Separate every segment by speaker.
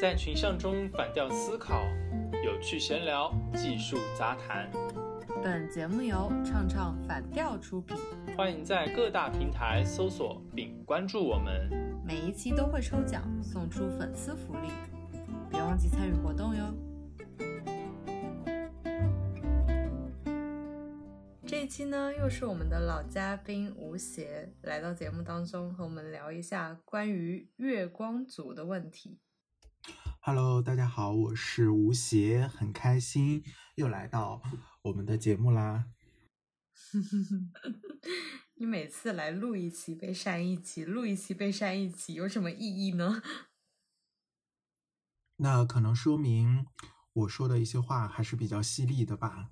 Speaker 1: 在群像中反调思考，有趣闲聊，技术杂谈。
Speaker 2: 本节目由唱唱反调出品，
Speaker 1: 欢迎在各大平台搜索并关注我们。
Speaker 2: 每一期都会抽奖送出粉丝福利，别忘记参与活动哟。这一期呢，又是我们的老嘉宾吴邪来到节目当中，和我们聊一下关于月光族的问题。
Speaker 3: Hello，大家好，我是吴邪，很开心又来到我们的节目啦。
Speaker 2: 你每次来录一期被删一期，录一期被删一期，有什么意义呢？
Speaker 3: 那可能说明我说的一些话还是比较犀利的吧。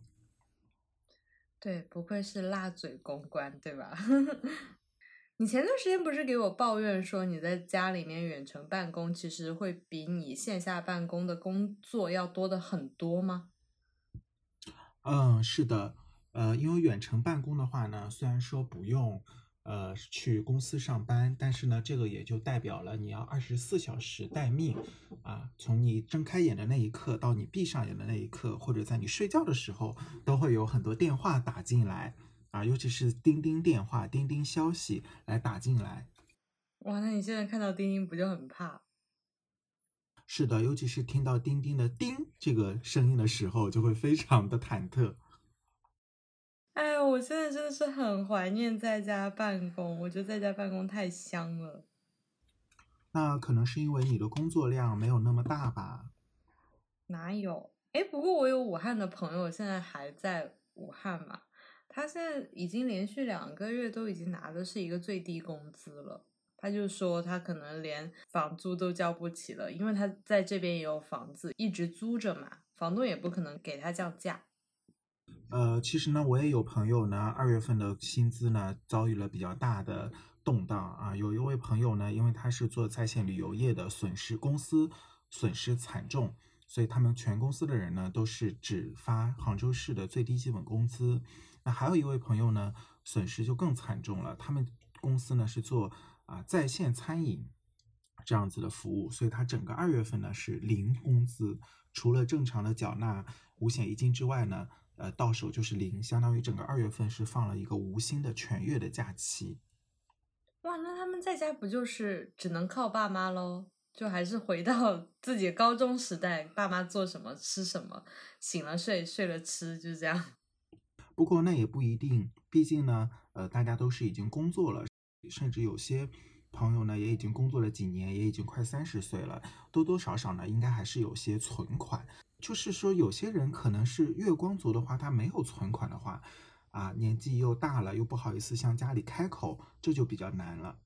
Speaker 2: 对，不愧是辣嘴公关，对吧？你前段时间不是给我抱怨说你在家里面远程办公，其实会比你线下办公的工作要多的很多吗？
Speaker 3: 嗯，是的，呃，因为远程办公的话呢，虽然说不用呃去公司上班，但是呢，这个也就代表了你要二十四小时待命啊，从你睁开眼的那一刻到你闭上眼的那一刻，或者在你睡觉的时候，都会有很多电话打进来啊，尤其是钉钉电话、钉钉消息来打进来。
Speaker 2: 哇，那你现在看到钉钉不就很怕？
Speaker 3: 是的，尤其是听到钉钉的“钉”这个声音的时候，就会非常的忐忑。
Speaker 2: 哎，我现在真的是很怀念在家办公，我觉得在家办公太香了。
Speaker 3: 那可能是因为你的工作量没有那么大吧？
Speaker 2: 哪有？哎，不过我有武汉的朋友，现在还在武汉嘛，他现在已经连续两个月都已经拿的是一个最低工资了。他就说他可能连房租都交不起了，因为他在这边也有房子一直租着嘛，房东也不可能给他降价。
Speaker 3: 呃，其实呢，我也有朋友呢，二月份的薪资呢遭遇了比较大的动荡啊。有一位朋友呢，因为他是做在线旅游业的，损失公司损失惨重，所以他们全公司的人呢都是只发杭州市的最低基本工资。那还有一位朋友呢，损失就更惨重了，他们公司呢是做啊在线餐饮这样子的服务，所以他整个二月份呢是零工资，除了正常的缴纳五险一金之外呢。呃，到手就是零，相当于整个二月份是放了一个无薪的全月的假期。
Speaker 2: 哇，那他们在家不就是只能靠爸妈喽？就还是回到 自己高中时代，爸妈做什么吃什么，醒了睡，睡了吃，就这样。
Speaker 3: 不过那也不一定，毕竟呢，呃，大家都是已经工作了，甚至有些朋友呢也已经工作了几年，也已经快三十岁了，多多少少呢应该还是有些存款。就是说，有些人可能是月光族的话，他没有存款的话，啊，年纪又大了，又不好意思向家里开口，这就比较难了。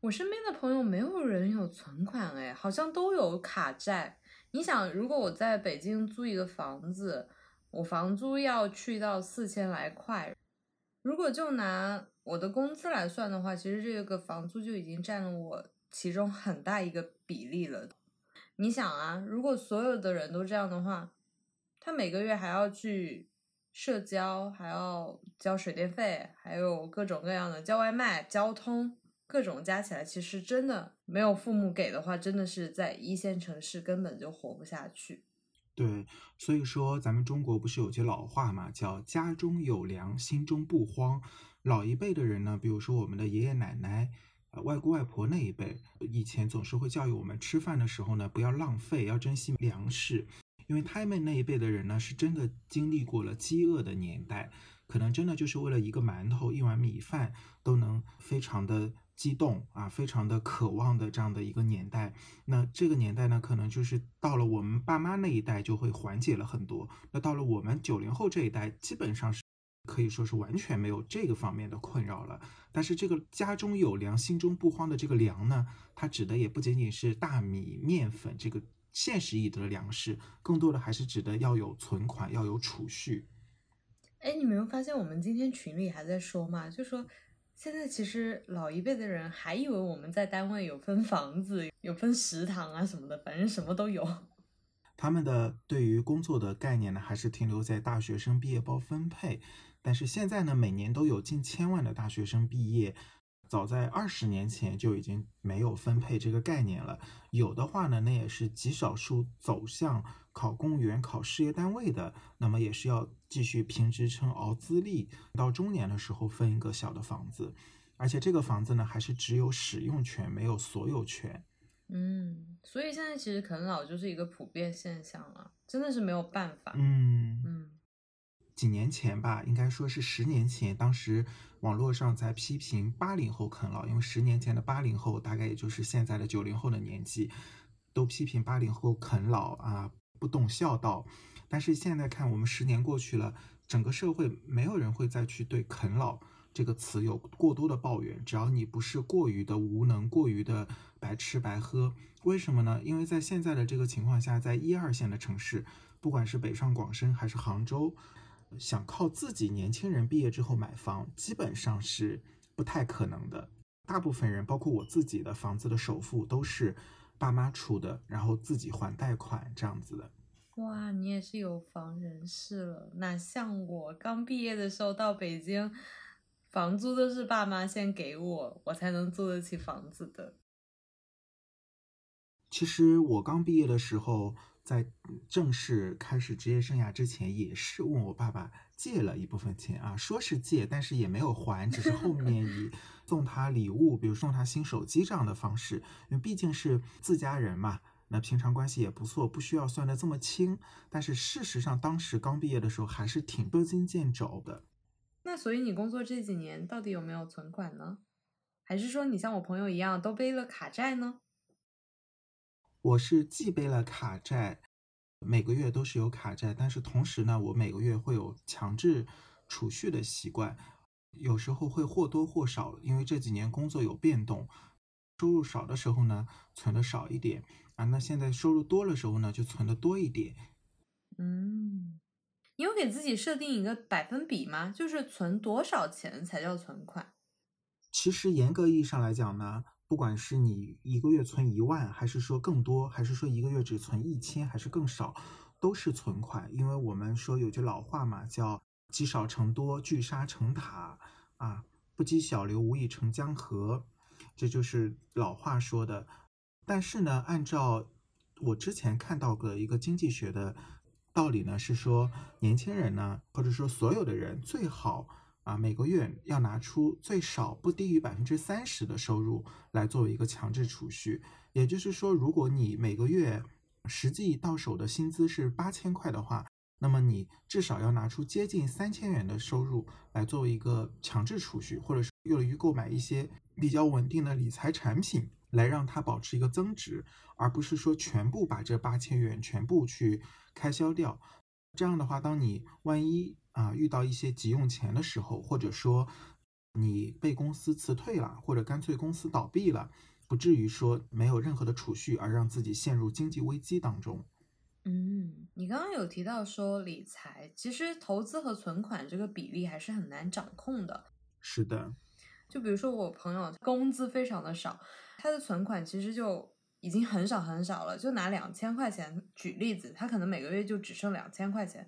Speaker 2: 我身边的朋友没有人有存款，哎，好像都有卡债。你想，如果我在北京租一个房子，我房租要去到四千来块，如果就拿我的工资来算的话，其实这个房租就已经占了我其中很大一个比例了。你想啊，如果所有的人都这样的话，他每个月还要去社交，还要交水电费，还有各种各样的叫外卖、交通，各种加起来，其实真的没有父母给的话，真的是在一线城市根本就活不下去。
Speaker 3: 对，所以说咱们中国不是有句老话嘛，叫家中有粮，心中不慌。老一辈的人呢，比如说我们的爷爷奶奶。呃，外公外婆那一辈以前总是会教育我们，吃饭的时候呢，不要浪费，要珍惜粮食，因为他们那一辈的人呢，是真的经历过了饥饿的年代，可能真的就是为了一个馒头、一碗米饭都能非常的激动啊，非常的渴望的这样的一个年代。那这个年代呢，可能就是到了我们爸妈那一代就会缓解了很多，那到了我们九零后这一代，基本上是。可以说是完全没有这个方面的困扰了。但是这个家中有粮，心中不慌的这个粮呢，它指的也不仅仅是大米、面粉这个现实意义的粮食，更多的还是指的要有存款，要有储蓄。
Speaker 2: 哎，你没有发现我们今天群里还在说嘛？就说现在其实老一辈的人还以为我们在单位有分房子、有分食堂啊什么的，反正什么都有。
Speaker 3: 他们的对于工作的概念呢，还是停留在大学生毕业包分配。但是现在呢，每年都有近千万的大学生毕业，早在二十年前就已经没有分配这个概念了。有的话呢，那也是极少数走向考公务员、考事业单位的，那么也是要继续评职称、熬资历，到中年的时候分一个小的房子，而且这个房子呢，还是只有使用权，没有所有权。
Speaker 2: 嗯，所以现在其实啃老就是一个普遍现象了，真的是没有办法。
Speaker 3: 嗯
Speaker 2: 嗯
Speaker 3: 几年前吧，应该说是十年前，当时网络上在批评八零后啃老，因为十年前的八零后大概也就是现在的九零后的年纪，都批评八零后啃老啊，不懂孝道。但是现在看，我们十年过去了，整个社会没有人会再去对啃老这个词有过多的抱怨，只要你不是过于的无能，过于的白吃白喝。为什么呢？因为在现在的这个情况下，在一二线的城市，不管是北上广深还是杭州。想靠自己年轻人毕业之后买房，基本上是不太可能的。大部分人，包括我自己的房子的首付都是爸妈出的，然后自己还贷款这样子的。
Speaker 2: 哇，你也是有房人士了，哪像我刚毕业的时候到北京，房租都是爸妈先给我，我才能租得起房子的。
Speaker 3: 其实我刚毕业的时候。在正式开始职业生涯之前，也是问我爸爸借了一部分钱啊，说是借，但是也没有还，只是后面以 送他礼物，比如送他新手机这样的方式，因为毕竟是自家人嘛，那平常关系也不错，不需要算得这么清。但是事实上，当时刚毕业的时候还是挺捉襟见肘的。
Speaker 2: 那所以你工作这几年到底有没有存款呢？还是说你像我朋友一样都背了卡债呢？
Speaker 3: 我是既背了卡债，每个月都是有卡债，但是同时呢，我每个月会有强制储蓄的习惯，有时候会或多或少，因为这几年工作有变动，收入少的时候呢，存的少一点啊，那现在收入多的时候呢，就存的多一点。
Speaker 2: 嗯，你有给自己设定一个百分比吗？就是存多少钱才叫存款？
Speaker 3: 其实严格意义上来讲呢。不管是你一个月存一万，还是说更多，还是说一个月只存一千，还是更少，都是存款。因为我们说有句老话嘛，叫积少成多，聚沙成塔啊，不积小流，无以成江河，这就是老话说的。但是呢，按照我之前看到的一个经济学的道理呢，是说年轻人呢，或者说所有的人最好。啊，每个月要拿出最少不低于百分之三十的收入来作为一个强制储蓄。也就是说，如果你每个月实际到手的薪资是八千块的话，那么你至少要拿出接近三千元的收入来作为一个强制储蓄，或者是用于购买一些比较稳定的理财产品，来让它保持一个增值，而不是说全部把这八千元全部去开销掉。这样的话，当你万一啊，遇到一些急用钱的时候，或者说你被公司辞退了，或者干脆公司倒闭了，不至于说没有任何的储蓄而让自己陷入经济危机当中。
Speaker 2: 嗯，你刚刚有提到说理财，其实投资和存款这个比例还是很难掌控的。
Speaker 3: 是的，
Speaker 2: 就比如说我朋友工资非常的少，他的存款其实就已经很少很少了。就拿两千块钱举例子，他可能每个月就只剩两千块钱。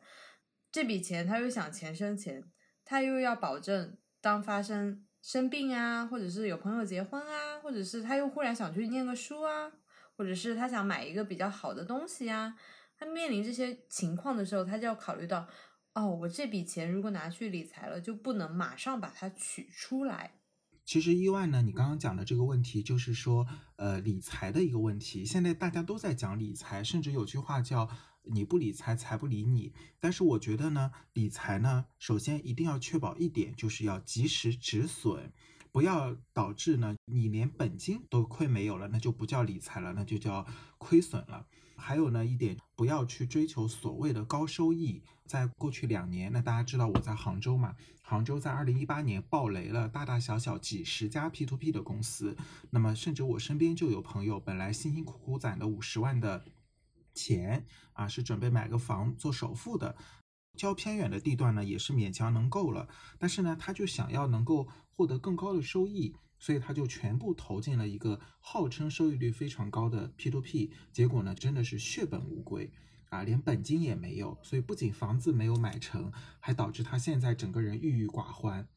Speaker 2: 这笔钱他又想钱生钱，他又要保证当发生生病啊，或者是有朋友结婚啊，或者是他又忽然想去念个书啊，或者是他想买一个比较好的东西啊，他面临这些情况的时候，他就要考虑到，哦，我这笔钱如果拿去理财了，就不能马上把它取出来。
Speaker 3: 其实意外呢，你刚刚讲的这个问题，就是说，呃，理财的一个问题。现在大家都在讲理财，甚至有句话叫。你不理财，财不理你。但是我觉得呢，理财呢，首先一定要确保一点，就是要及时止损，不要导致呢你连本金都亏没有了，那就不叫理财了，那就叫亏损了。还有呢一点，不要去追求所谓的高收益。在过去两年，那大家知道我在杭州嘛，杭州在二零一八年爆雷了，大大小小几十家 P to P 的公司。那么甚至我身边就有朋友，本来辛辛苦苦攒的五十万的。钱啊，是准备买个房做首付的，较偏远的地段呢，也是勉强能够了。但是呢，他就想要能够获得更高的收益，所以他就全部投进了一个号称收益率非常高的 P to P，结果呢，真的是血本无归啊，连本金也没有。所以不仅房子没有买成，还导致他现在整个人郁郁寡欢。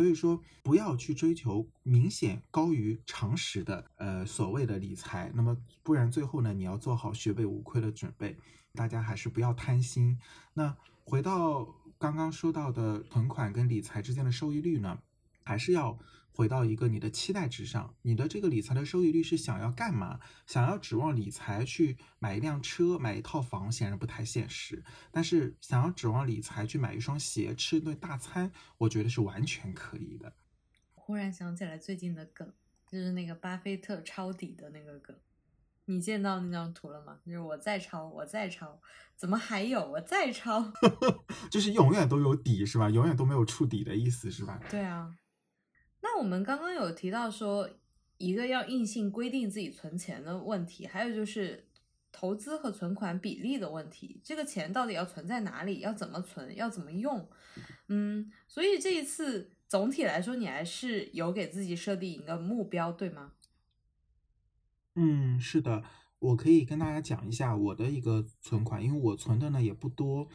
Speaker 3: 所以说，不要去追求明显高于常识的呃所谓的理财，那么不然最后呢，你要做好血本无亏的准备。大家还是不要贪心。那回到刚刚说到的存款跟理财之间的收益率呢，还是要回到一个你的期待值上。你的这个理财的收益率是想要干嘛？想要指望理财去买一辆车、买一套房，显然不太现实。但是想要指望理财去买一双鞋、吃一顿大餐，我觉得是完全可以的。
Speaker 2: 忽然想起来最近的梗，就是那个巴菲特抄底的那个梗。你见到那张图了吗？就是我在抄，我在抄，怎么还有我在抄？
Speaker 3: 就是永远都有底是吧？永远都没有触底的意思是吧？
Speaker 2: 对啊。那我们刚刚有提到说，一个要硬性规定自己存钱的问题，还有就是投资和存款比例的问题。这个钱到底要存在哪里？要怎么存？要怎么用？嗯，所以这一次总体来说，你还是有给自己设定一个目标，对吗？
Speaker 3: 嗯，是的，我可以跟大家讲一下我的一个存款，因为我存的呢也不多，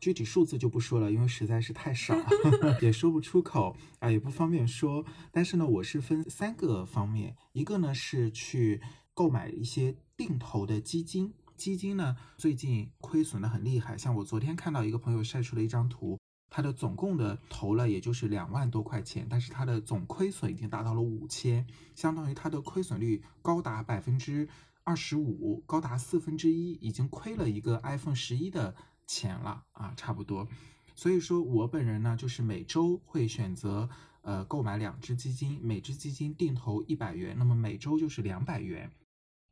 Speaker 3: 具体数字就不说了，因为实在是太少，也说不出口啊，也不方便说。但是呢，我是分三个方面，一个呢是去购买一些定投的基金，基金呢最近亏损的很厉害，像我昨天看到一个朋友晒出了一张图。他的总共的投了也就是两万多块钱，但是他的总亏损已经达到了五千，相当于他的亏损率高达百分之二十五，高达四分之一，已经亏了一个 iPhone 十一的钱了啊，差不多。所以说我本人呢，就是每周会选择呃购买两只基金，每只基金定投一百元，那么每周就是两百元。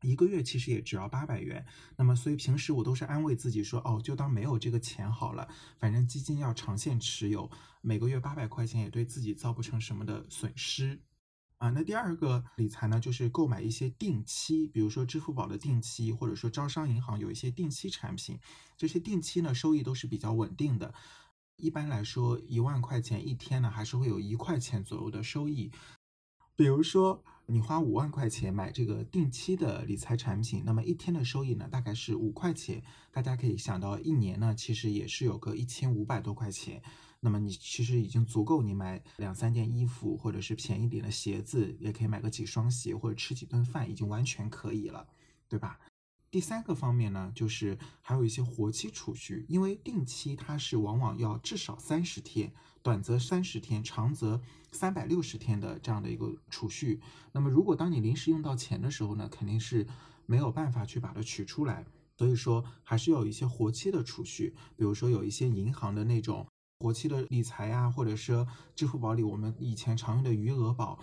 Speaker 3: 一个月其实也只要八百元，那么所以平时我都是安慰自己说，哦，就当没有这个钱好了，反正基金要长线持有，每个月八百块钱也对自己造不成什么的损失啊。那第二个理财呢，就是购买一些定期，比如说支付宝的定期，或者说招商银行有一些定期产品，这些定期呢收益都是比较稳定的，一般来说一万块钱一天呢还是会有一块钱左右的收益，比如说。你花五万块钱买这个定期的理财产品，那么一天的收益呢，大概是五块钱。大家可以想到，一年呢，其实也是有个一千五百多块钱。那么你其实已经足够你买两三件衣服，或者是便宜点的鞋子，也可以买个几双鞋，或者吃几顿饭，已经完全可以了，对吧？第三个方面呢，就是还有一些活期储蓄，因为定期它是往往要至少三十天。短则三十天，长则三百六十天的这样的一个储蓄。那么，如果当你临时用到钱的时候呢，肯定是没有办法去把它取出来。所以说，还是要有一些活期的储蓄，比如说有一些银行的那种活期的理财呀，或者是支付宝里我们以前常用的余额宝，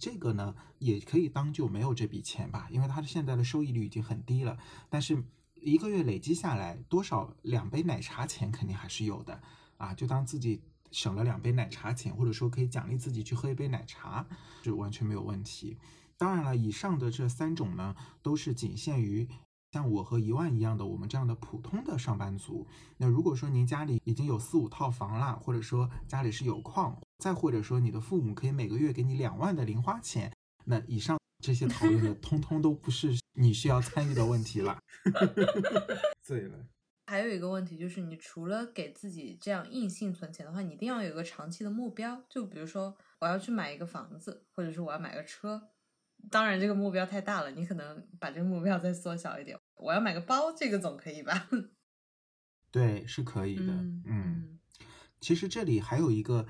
Speaker 3: 这个呢也可以当就没有这笔钱吧，因为它的现在的收益率已经很低了。但是一个月累积下来，多少两杯奶茶钱肯定还是有的啊，就当自己。省了两杯奶茶钱，或者说可以奖励自己去喝一杯奶茶，是完全没有问题。当然了，以上的这三种呢，都是仅限于像我和一万一样的我们这样的普通的上班族。那如果说您家里已经有四五套房了，或者说家里是有矿，再或者说你的父母可以每个月给你两万的零花钱，那以上这些讨论的，通通都不是你需要参与的问题了。醉了。
Speaker 2: 还有一个问题就是，你除了给自己这样硬性存钱的话，你一定要有一个长期的目标。就比如说，我要去买一个房子，或者是我要买个车。当然，这个目标太大了，你可能把这个目标再缩小一点。我要买个包，这个总可以吧？
Speaker 3: 对，是可以的。嗯，其实这里还有一个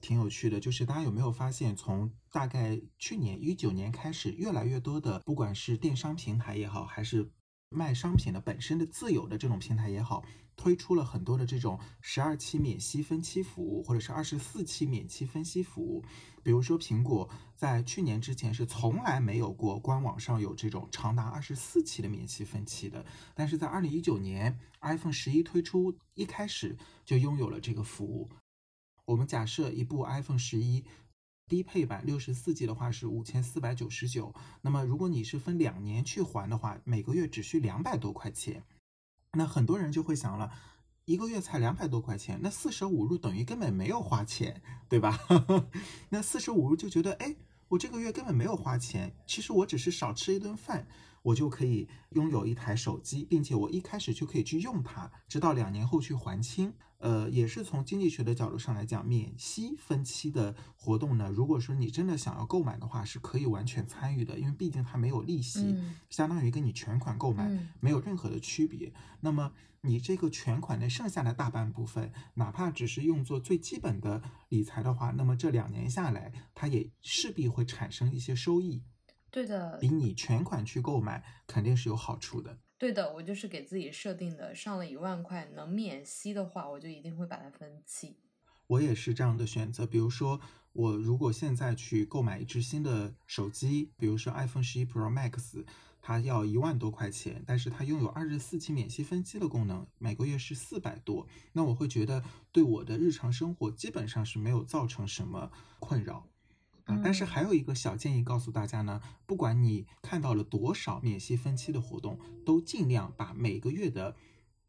Speaker 3: 挺有趣的，就是大家有没有发现，从大概去年一九年开始，越来越多的，不管是电商平台也好，还是卖商品的本身的自有的这种平台也好，推出了很多的这种十二期免息分期服务，或者是二十四期免息分期服务。比如说，苹果在去年之前是从来没有过官网上有这种长达二十四期的免息分期的，但是在二零一九年 iPhone 十一推出一开始就拥有了这个服务。我们假设一部 iPhone 十一。低配版六十四 G 的话是五千四百九十九，那么如果你是分两年去还的话，每个月只需两百多块钱。那很多人就会想了，一个月才两百多块钱，那四舍五入等于根本没有花钱，对吧？那四舍五入就觉得，哎，我这个月根本没有花钱，其实我只是少吃一顿饭，我就可以拥有一台手机，并且我一开始就可以去用它，直到两年后去还清。呃，也是从经济学的角度上来讲，免息分期的活动呢，如果说你真的想要购买的话，是可以完全参与的，因为毕竟它没有利息，
Speaker 2: 嗯
Speaker 3: 相当于跟你全款购买
Speaker 2: 嗯
Speaker 3: 没有任何的区别。那么你这个全款的剩下的大半部分，哪怕只是用作最基本的理财的话，那么这两年下来，它也势必会产生一些收益，
Speaker 2: 对的，
Speaker 3: 比你全款去购买肯定是有好处的。
Speaker 2: 对的，我就是给自己设定的，上了一万块能免息的话，我就一定会把它分期。
Speaker 3: 我也是这样的选择。比如说，我如果现在去购买一只新的手机，比如说 iPhone 十一 Pro Max，它要一万多块钱，但是它拥有二十四期免息分期的功能，每个月是四百多，那我会觉得对我的日常生活基本上是没有造成什么困扰。啊，但是
Speaker 2: 嗯
Speaker 3: 还有一个小建议告诉大家呢，不管你看到了多少免息分期的活动，都尽量把每个月的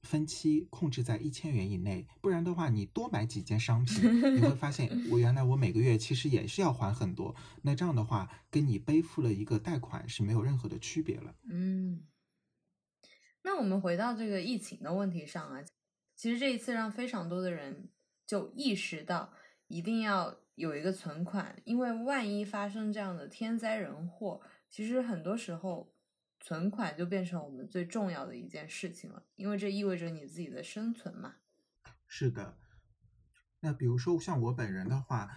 Speaker 3: 分期控制在一千元以内，不然的话，你多买几件商品，你会发现我原来我每个月其实也是要还很多，那这样的话，跟你背负了一个贷款是没有任何的区别了。
Speaker 2: 嗯，那我们回到这个疫情的问题上啊，其实这一次让非常多的人就意识到一定要有一个存款，因为万一发生这样的天灾人祸，其实很多时候存款就变成我们最重要的一件事情了，因为这意味着你自己的生存嘛。
Speaker 3: 是的，那比如说像我本人的话，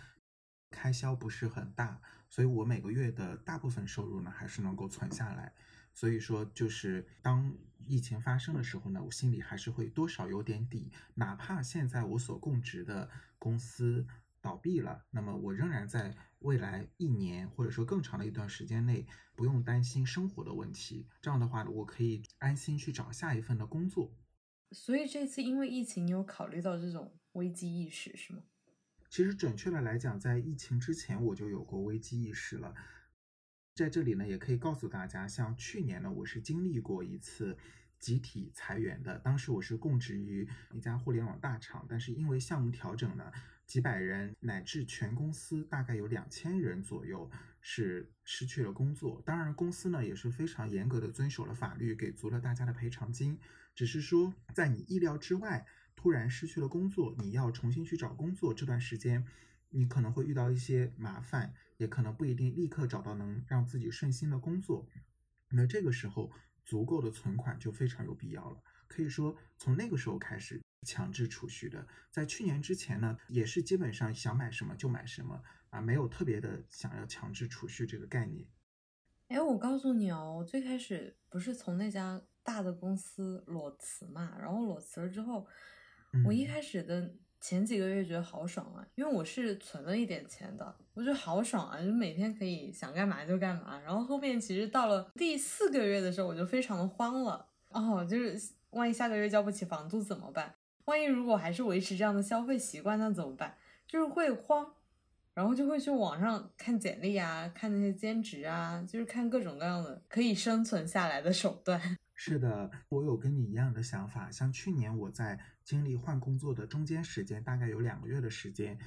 Speaker 3: 开销不是很大，所以我每个月的大部分收入呢还是能够存下来。所以说，就是当疫情发生的时候呢，我心里还是会多少有点底，哪怕现在我所供职的公司倒闭了，那么我仍然在未来一年或者说更长的一段时间内不用担心生活的问题。这样的话，我可以安心去找下一份的工作。
Speaker 2: 所以这次因为疫情，你有考虑到这种危机意识是吗？
Speaker 3: 其实准确的来讲，在疫情之前我就有过危机意识了。在这里呢，也可以告诉大家，像去年呢，我是经历过一次集体裁员的。当时我是供职于一家互联网大厂，但是因为项目调整呢，几百人乃至全公司大概有两千人左右是失去了工作。当然，公司呢也是非常严格的遵守了法律，给足了大家的赔偿金。只是说，在你意料之外，突然失去了工作，你要重新去找工作，这段时间你可能会遇到一些麻烦，也可能不一定立刻找到能让自己顺心的工作。那这个时候，足够的存款就非常有必要了。可以说，从那个时候开始强制储蓄的。在去年之前呢，也是基本上想买什么就买什么啊，没有特别的想要强制储蓄这个概念。
Speaker 2: 哎，我告诉你哦，我最开始不是从那家大的公司裸辞嘛，然后裸辞了之后，我一
Speaker 3: 嗯
Speaker 2: 开始的前几个月觉得好爽啊，因为我是存了一点钱的，我觉得好爽啊，就每天可以想干嘛就干嘛。然后后面其实到了第四个月的时候，我就非常的慌了，哦，就是万一下个月交不起房租怎么办？万一如果还是维持这样的消费习惯，那怎么办？就是会慌，然后就会去网上看简历啊，看那些兼职啊，就是看各种各样的可以生存下来的手段。
Speaker 3: 是的，我有跟你一样的想法。像去年我在经历换工作的中间时间，大概有两个月的时间，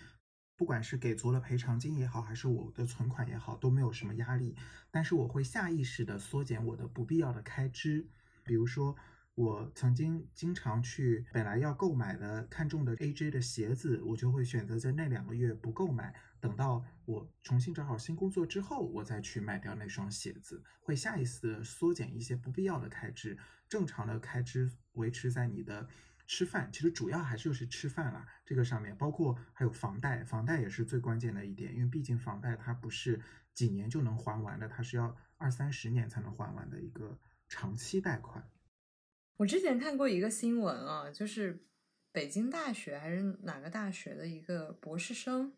Speaker 3: 不管是给足了赔偿金也好，还是我的存款也好，都没有什么压力。但是我会下意识的缩减我的不必要的开支，比如说。我曾经经常去本来要购买的看中的 AJ 的鞋子，我就会选择在那两个月不购买，等到我重新找好新工作之后，我再去卖掉那双鞋子，会下意识的缩减一些不必要的开支，正常的开支维持在你的吃饭，其实主要还是就是吃饭啦，这个上面包括还有房贷，房贷也是最关键的一点，因为毕竟房贷它不是几年就能还完的，它是要二三十年才能还完的一个长期贷款。
Speaker 2: 我之前看过一个新闻啊，就是北京大学还是哪个大学的一个博士生，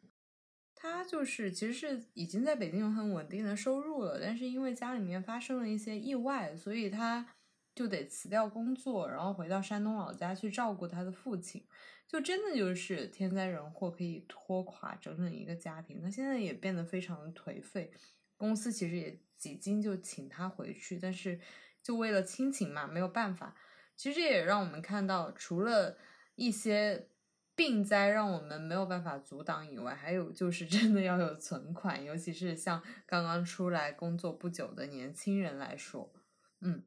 Speaker 2: 他就是其实是已经在北京有很稳定的收入了，但是因为家里面发生了一些意外，所以他就得辞掉工作，然后回到山东老家去照顾他的父亲。就真的就是天灾人祸可以拖垮整整一个家庭。他现在也变得非常颓废，公司其实也几经就请他回去，但是就为了亲情嘛，没有办法。其实也让我们看到，除了一些病灾让我们没有办法阻挡以外，还有就是真的要有存款，尤其是像刚刚出来工作不久的年轻人来说，嗯，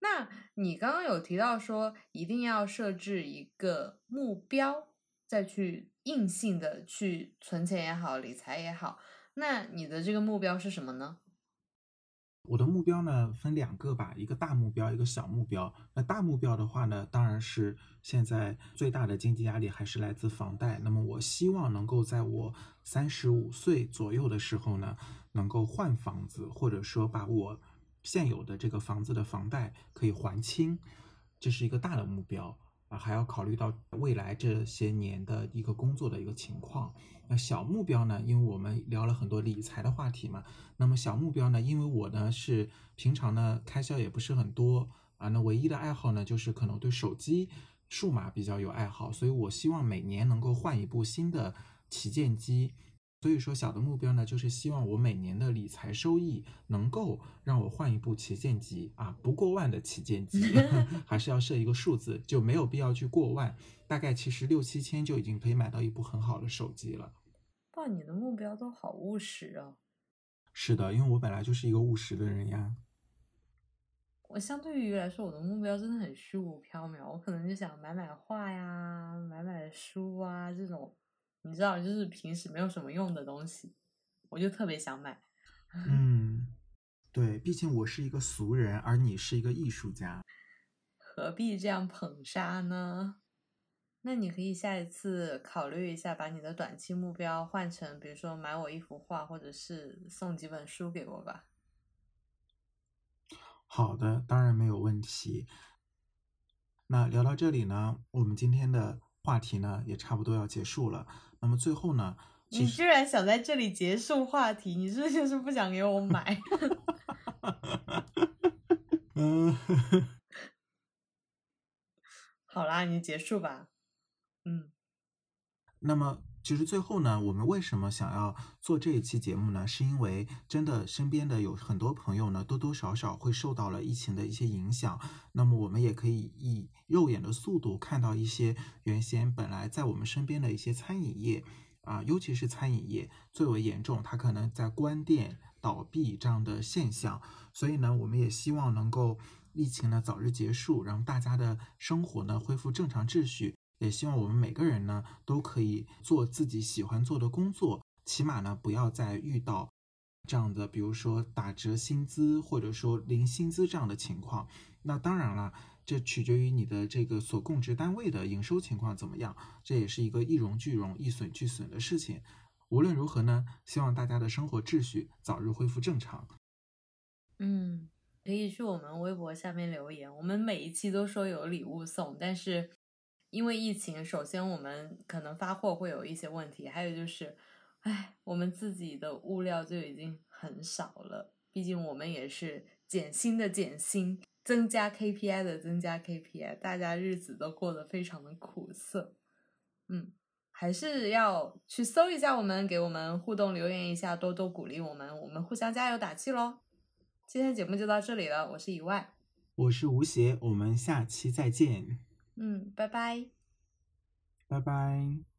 Speaker 2: 那你刚刚有提到说一定要设置一个目标，再去硬性的去存钱也好，理财也好。那你的这个目标是什么呢？
Speaker 3: 我的目标呢分两个吧，一个大目标，一个小目标。那大目标的话呢，当然是现在最大的经济压力还是来自房贷。那么我希望能够在我三十五岁左右的时候呢，能够换房子，或者说把我现有的这个房子的房贷可以还清，这是一个大的目标啊，还要考虑到未来这些年的一个工作的一个情况。那小目标呢？因为我们聊了很多理财的话题嘛。那么小目标呢？因为我呢是平常呢开销也不是很多啊，那唯一的爱好呢就是可能对手机数码比较有爱好，所以我希望每年能够换一部新的旗舰机。所以说小的目标呢，就是希望我每年的理财收益能够让我换一部旗舰机啊，不过万的旗舰机，还是要设一个数字，就没有必要去过万，大概其实六七千就已经可以买到一部很好的手机了。
Speaker 2: 哇，你的目标都好务实啊！
Speaker 3: 是的，因为我本来就是一个务实的人呀。
Speaker 2: 我相对于来说，我的目标真的很虚无缥缈。我可能就想买买画呀，买买书啊，这种你知道，就是平时没有什么用的东西，我就特别想买。
Speaker 3: 嗯，对，毕竟我是一个俗人，而你是一个艺术家，
Speaker 2: 何必这样捧杀呢？那你可以下一次考虑一下，把你的短期目标换成，比如说买我一幅画，或者是送几本书给我吧。
Speaker 3: 好的，当然没有问题。那聊到这里呢，我们今天的话题呢也差不多要结束了。那么最后呢，
Speaker 2: 你居然想在这里结束话题，你是不是就是不想给我买？
Speaker 3: 嗯，
Speaker 2: 好啦，你结束吧。嗯，
Speaker 3: 那么其实最后呢，我们为什么想要做这一期节目呢？是因为真的身边的有很多朋友呢，多多少少会受到了疫情的一些影响。那么我们也可以以肉眼的速度看到一些原先本来在我们身边的一些餐饮业啊，尤其是餐饮业最为严重，它可能在关店倒闭这样的现象。所以呢，我们也希望能够疫情呢早日结束，让大家的生活呢恢复正常秩序。也希望我们每个人呢都可以做自己喜欢做的工作，起码呢不要再遇到这样的，比如说打折薪资或者说零薪资这样的情况。那当然了，这取决于你的这个所供职单位的营收情况怎么样，这也是一个一荣俱荣、一损俱损的事情。无论如何呢，希望大家的生活秩序早日恢复正常。
Speaker 2: 嗯，可以去我们微博下面留言，我们每一期都说有礼物送，但是。因为疫情，首先我们可能发货会有一些问题，还有就是，哎，我们自己的物料就已经很少了。毕竟我们也是减薪的减薪，增加 KPI 的增加 KPI，大家日子都过得非常的苦涩。嗯，还是要去搜一下我们，给我们互动留言一下，多多鼓励我们，我们互相加油打气喽。今天节目就到这里了，我是以外，
Speaker 3: 我是吴邪，我们下期再见。
Speaker 2: 嗯，拜拜，
Speaker 3: 拜拜。